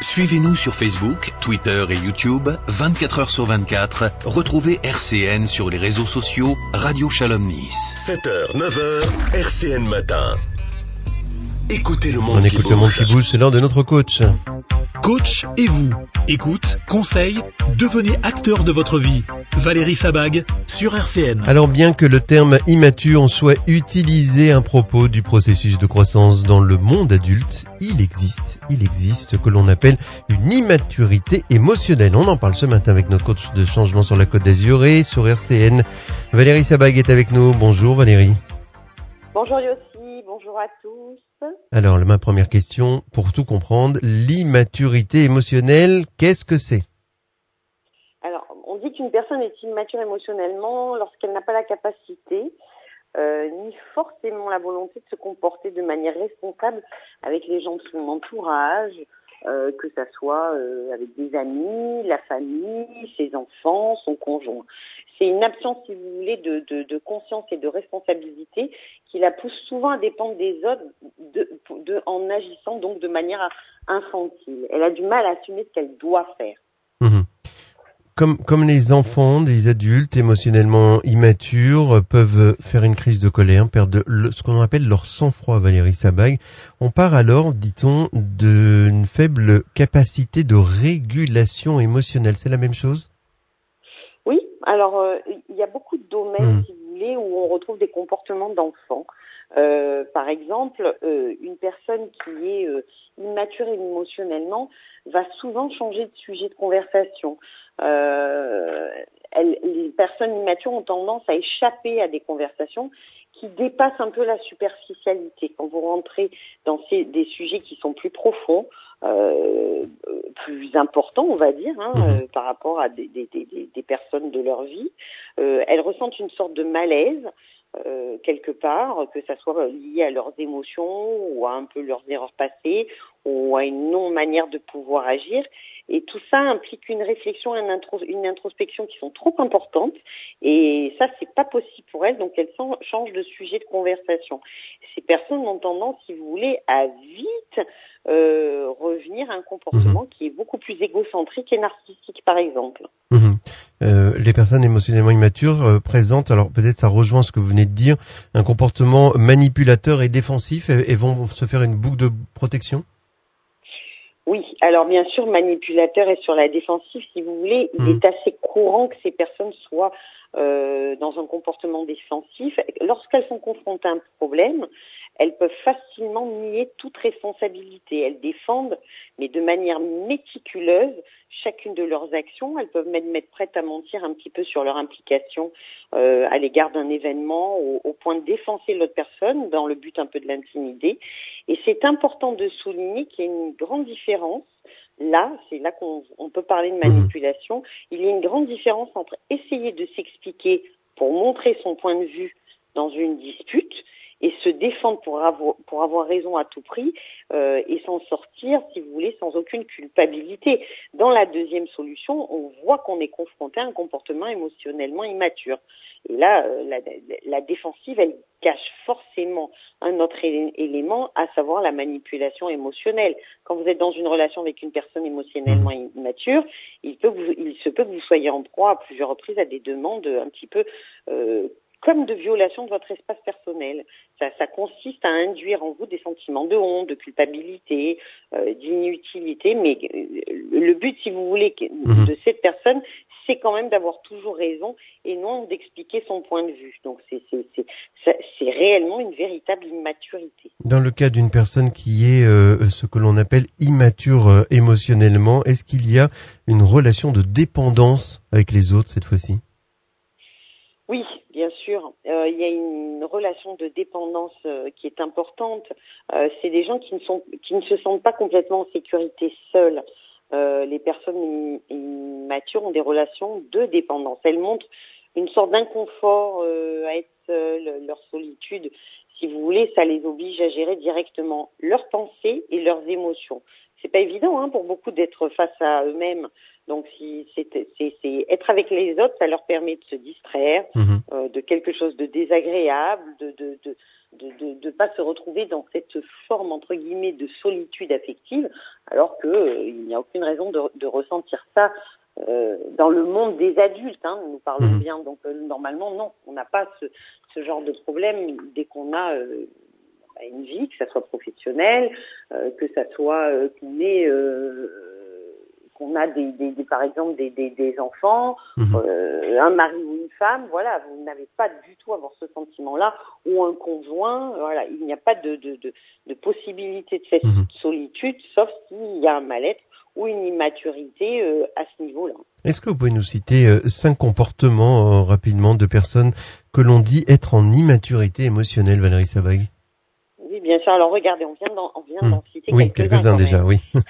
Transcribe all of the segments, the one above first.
Suivez-nous sur Facebook, Twitter et YouTube, 24 heures sur 24. Retrouvez RCN sur les réseaux sociaux, Radio Shalom Nice. 7h, 9h, RCN Matin. Écoutez le monde On qui écoute le monde qui bouge, c'est l'heure de notre coach. Coach et vous. Écoute, conseil, devenez acteur de votre vie. Valérie Sabag sur RCN. Alors bien que le terme immature soit utilisé à propos du processus de croissance dans le monde adulte, il existe, il existe ce que l'on appelle une immaturité émotionnelle. On en parle ce matin avec notre coach de changement sur la Côte d'Azur sur RCN. Valérie Sabag est avec nous. Bonjour Valérie. Bonjour Yossi, bonjour à tous. Alors ma première question, pour tout comprendre, l'immaturité émotionnelle, qu'est-ce que c'est? Alors, on dit qu'une personne est immature émotionnellement lorsqu'elle n'a pas la capacité, euh, ni forcément la volonté de se comporter de manière responsable avec les gens de son entourage, euh, que ça soit euh, avec des amis, la famille, ses enfants, son conjoint. C'est une absence, si vous voulez, de, de, de, conscience et de responsabilité qui la pousse souvent à dépendre des autres de, en agissant donc de manière infantile. Elle a du mal à assumer ce qu'elle doit faire. Comme, comme les enfants, des adultes émotionnellement immatures peuvent faire une crise de colère, perdre le, ce qu'on appelle leur sang-froid, Valérie Sabag. On part alors, dit-on, d'une faible capacité de régulation émotionnelle. C'est la même chose? Oui, alors euh, il y a beaucoup de domaines, mmh. si vous voulez, où on retrouve des comportements d'enfants. Euh, par exemple, euh, une personne qui est euh, immature émotionnellement va souvent changer de sujet de conversation. Euh, les personnes immatures ont tendance à échapper à des conversations qui dépassent un peu la superficialité. Quand vous rentrez dans ces, des sujets qui sont plus profonds, euh, plus importants, on va dire, hein, euh, par rapport à des, des, des, des, personnes de leur vie, elles ressentent une sorte de malaise. Euh, quelque part, que ça soit lié à leurs émotions ou à un peu leurs erreurs passées ou à une non-manière de pouvoir agir. Et tout ça implique une réflexion, une, intro une introspection qui sont trop importantes. Et ça, c'est pas possible pour elles. Donc, elles changent de sujet de conversation. Ces personnes ont tendance, si vous voulez, à vite euh, revenir à un comportement mmh. qui est beaucoup plus égocentrique et narcissique, par exemple. Mmh. Euh, les personnes émotionnellement immatures euh, présentent, alors peut-être ça rejoint ce que vous venez de dire, un comportement manipulateur et défensif et, et vont se faire une boucle de protection? Oui, alors bien sûr, manipulateur et sur la défensive, si vous voulez, il mmh. est assez courant que ces personnes soient euh, dans un comportement défensif. Lorsqu'elles sont confrontées à un problème, elles peuvent facilement nier toute responsabilité. Elles défendent, mais de manière méticuleuse, chacune de leurs actions. Elles peuvent même être prêtes à mentir un petit peu sur leur implication euh, à l'égard d'un événement, au, au, point de défoncer l'autre personne dans le but un peu de l'intimider. Et c'est important de souligner qu'il y a une grande différence là, c'est là qu'on peut parler de manipulation, il y a une grande différence entre essayer de s'expliquer pour montrer son point de vue dans une dispute défendre pour avoir, pour avoir raison à tout prix euh, et s'en sortir, si vous voulez, sans aucune culpabilité. Dans la deuxième solution, on voit qu'on est confronté à un comportement émotionnellement immature. Et là, euh, la, la, défensive, elle cache forcément un autre élément, à savoir la manipulation émotionnelle. Quand vous êtes dans une relation avec une personne émotionnellement immature, il, peut vous, il se peut que vous soyez en proie à plusieurs reprises à des demandes un petit peu euh, comme de violation de votre espace personnel. Ça, ça, consiste à induire en vous des sentiments de honte, de culpabilité, euh, d'inutilité, mais euh, le but, si vous voulez, Mhm. de cette personne, c'est quand même d'avoir toujours raison et non d'expliquer son point de vue. Donc c'est c'est réellement une véritable immaturité. Dans le cas d'une personne qui est euh, ce que l'on appelle immature euh, émotionnellement, est-ce qu'il y a une relation de dépendance avec les autres cette fois-ci? Oui, bien sûr. Euh, il y a une relation de dépendance euh, qui est importante. Euh, c'est des gens qui ne, se sentent pas complètement en sécurité seuls. Les personnes immatures ont des relations de dépendance. Elles montrent une sorte d'inconfort à être seules, leur solitude. Si vous voulez, ça les oblige à gérer directement leurs pensées et leurs émotions. C'est pas évident hein, pour beaucoup d'être face à eux-mêmes. Donc, si c'est être avec les autres, ça leur permet de se distraire Mhm. euh, de quelque chose de désagréable, de, de, de, de ne pas se retrouver dans cette forme entre guillemets de solitude affective, alors qu'il euh, n'y a aucune raison de, de ressentir ça euh, dans le monde des adultes. Hein, nous parlons mhm. bien, donc euh, normalement non, on n'a pas ce, ce, genre de problème dès qu'on a euh, une vie, que ça soit professionnelle, que ça soit qu'on ait qu'on a des, des, des, par exemple des, des enfants, mhm. euh, un mari ou une femme, voilà, vous n'avez pas du tout à avoir ce sentiment-là, ou un conjoint, voilà, il n'y a pas de, de, de, de possibilité de cette mhm. solitude, sauf s'il y a un mal-être ou une immaturité euh, à ce niveau-là. Est-ce que vous pouvez nous citer euh, cinq comportements euh, rapidement de personnes que l'on dit être en immaturité émotionnelle, Valérie Sabag Oui, bien sûr. Alors regardez, on vient d'en, on vient d'en hmm. citer oui, quelques-uns déjà, oui.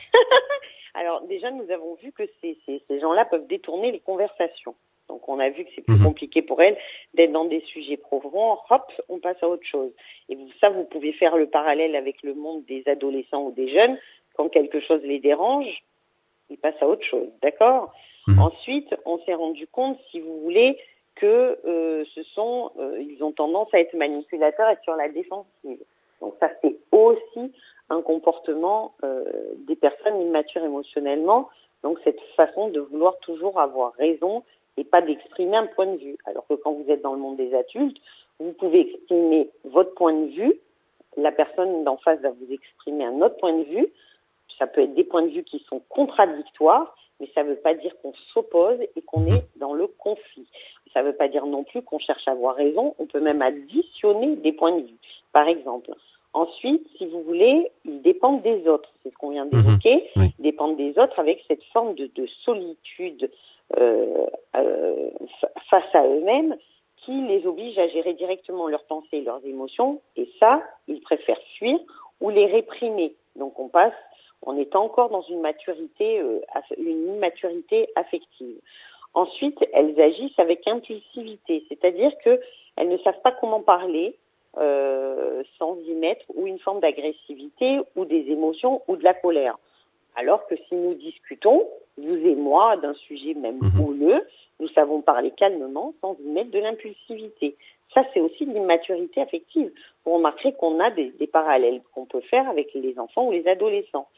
Alors déjà, nous avons vu que ces, ces, ces gens-là peuvent détourner les conversations. Donc on a vu que c'est plus mhm. compliqué pour elles d'être dans des sujets profonds. Hop, on passe à autre chose. Et ça, vous pouvez faire le parallèle avec le monde des adolescents ou des jeunes. Quand quelque chose les dérange, ils passent à autre chose. D'accord? Mhm. Ensuite, on s'est rendu compte, si vous voulez, que euh, ce sont, euh, ils ont tendance à être manipulateurs et sur la défensive. Donc ça, c'est aussi un comportement euh, des personnes immatures émotionnellement, donc cette façon de vouloir toujours avoir raison et pas d'exprimer un point de vue. Alors que quand vous êtes dans le monde des adultes, vous pouvez exprimer votre point de vue, la personne d'en face va vous exprimer un autre point de vue, ça peut être des points de vue qui sont contradictoires, mais ça ne veut pas dire qu'on s'oppose et qu'on est dans le conflit. Ça ne veut pas dire non plus qu'on cherche à avoir raison, on peut même additionner des points de vue. Par exemple, Ensuite, si vous voulez, ils dépendent des autres. C'est ce qu'on vient d'évoquer. Mhm. Ils dépendent des autres avec cette forme de, de solitude euh, euh, face à eux-mêmes qui les oblige à gérer directement leurs pensées et leurs émotions. Et ça, ils préfèrent fuir ou les réprimer. Donc on passe, on est encore dans une maturité, euh, une immaturité affective. Ensuite, elles agissent avec impulsivité, c'est-à-dire qu'elles ne savent pas comment parler, euh, sans y mettre ou une forme d'agressivité ou des émotions ou de la colère. Alors que si nous discutons, vous et moi, d'un sujet même mhm. houleux, nous savons parler calmement sans y mettre de l'impulsivité. Ça, c'est aussi de l'immaturité affective. Vous remarquerez qu'on a des, des parallèles qu'on peut faire avec les enfants ou les adolescents.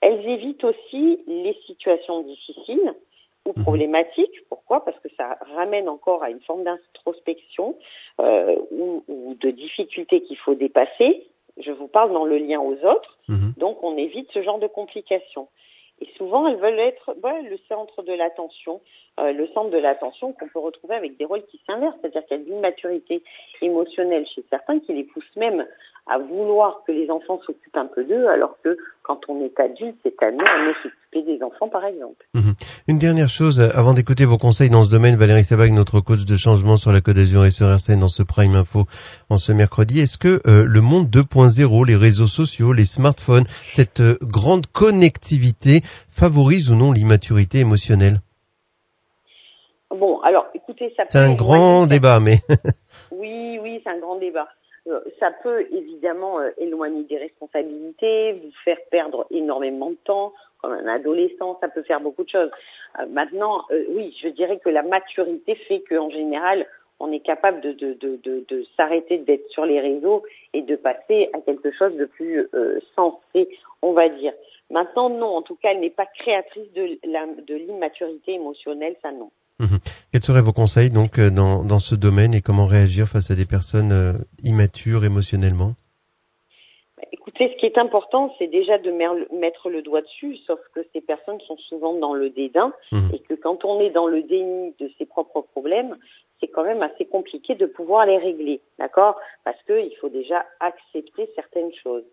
Elles évitent aussi les situations difficiles ou mhm. problématique. Pourquoi? Parce que ça ramène encore à une forme d'introspection euh, ou, ou, de difficulté qu'il faut dépasser. Je vous parle dans le lien aux autres, mhm. donc on évite ce genre de complications. Et souvent, elles veulent être le centre de l'attention, euh, le centre de l'attention qu'on peut retrouver avec des rôles qui s'inversent, c'est-à-dire qu'il y a une maturité émotionnelle chez certains qui les pousse même à vouloir que les enfants s'occupent un peu d'eux, alors que quand on est adulte, c'est à nous à s'occuper des enfants, par exemple. Mhm. Une dernière chose, avant d'écouter vos conseils dans ce domaine, Valérie Sabag, notre coach de changement sur la Côte d'Azur et sur RCN dans ce Prime Info en ce mercredi, est-ce que euh, le monde 2.0, les réseaux sociaux, les smartphones, cette euh, grande connectivité favorise ou non l'immaturité émotionnelle? Bon, alors écoutez, ça C'est un grand débat, mais... oui, oui, c'est un grand débat. Euh, ça peut évidemment euh, éloigner des responsabilités, vous faire perdre énormément de temps. Comme un adolescent, ça peut faire beaucoup de choses. Euh, maintenant, oui, je dirais que la maturité fait qu'en général, on est capable de, de, de, de, de s'arrêter d'être sur les réseaux et de passer à quelque chose de plus sensé, on va dire. Maintenant, non, en tout cas, elle n'est pas créatrice de l'immaturité émotionnelle, ça non. Mhm. Quels seraient vos conseils donc euh, dans, dans ce domaine et comment réagir face à des personnes euh, immatures émotionnellement? Bah, Écoutez, ce qui est important, c'est déjà de mettre le doigt dessus, sauf que ces personnes sont souvent dans le dédain mhm. et que quand on est dans le déni de ses propres problèmes, c'est quand même assez compliqué de pouvoir les régler, d'accord? Parce qu'il faut déjà accepter certaines choses.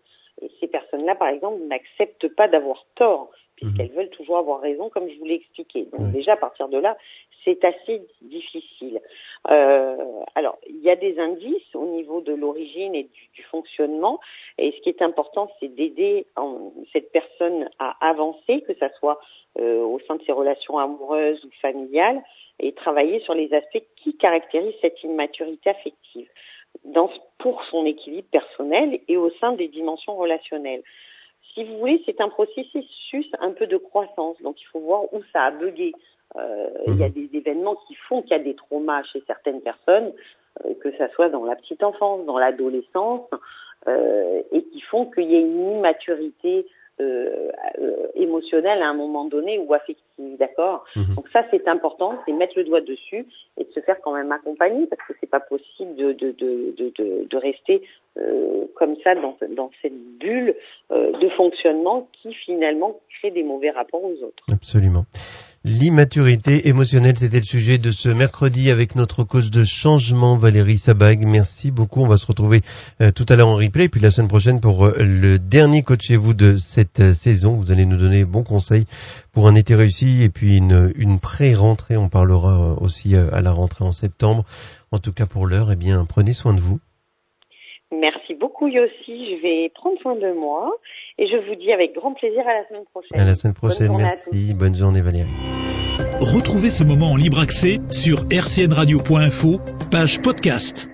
Et ces personnes-là, par exemple, n'acceptent pas d'avoir tort puisqu'elles mhm. veulent toujours avoir raison, comme je vous l'ai expliqué. Donc déjà, à partir de là, c'est assez difficile. Euh, alors, il y a des indices au niveau de l'origine et du, fonctionnement, et ce qui est important, c'est d'aider cette personne à avancer, que ça soit euh, au sein de ses relations amoureuses ou familiales, et travailler sur les aspects qui caractérisent cette immaturité affective dans, pour son équilibre personnel et au sein des dimensions relationnelles si vous voulez, c'est un processus un peu de croissance. Donc, il faut voir où ça a bugué Euh, il y a mhm. des événements qui font qu'il y a des traumas chez certaines personnes, euh, que ça soit dans la petite enfance, dans l'adolescence, euh, et qui font qu'il y ait une immaturité euh, euh, émotionnelle à un moment donné ou affective, d'accord mhm. Donc ça c'est important, c'est mettre le doigt dessus et de se faire quand même accompagner parce que c'est pas possible de de de de, de rester euh, comme ça dans dans cette bulle euh, de fonctionnement qui finalement crée des mauvais rapports aux autres. Absolument. L'immaturité émotionnelle, c'était le sujet de ce mercredi avec notre cause de changement, Valérie Sabag. Merci beaucoup. On va se retrouver euh, tout à l'heure en replay, puis la semaine prochaine pour euh, le dernier coach chez vous de cette euh, saison. Vous allez nous donner bons conseils pour un été réussi et puis une, une pré-rentrée. On parlera aussi à la rentrée en septembre. En tout cas pour l'heure, eh bien, prenez soin de vous. Merci beaucoup Yossi, je vais prendre soin de moi et je vous dis avec grand plaisir à la semaine prochaine. À la semaine prochaine, merci. Bonne journée Valérie. Retrouvez ce moment en libre accès sur rcnradio.info, page podcast.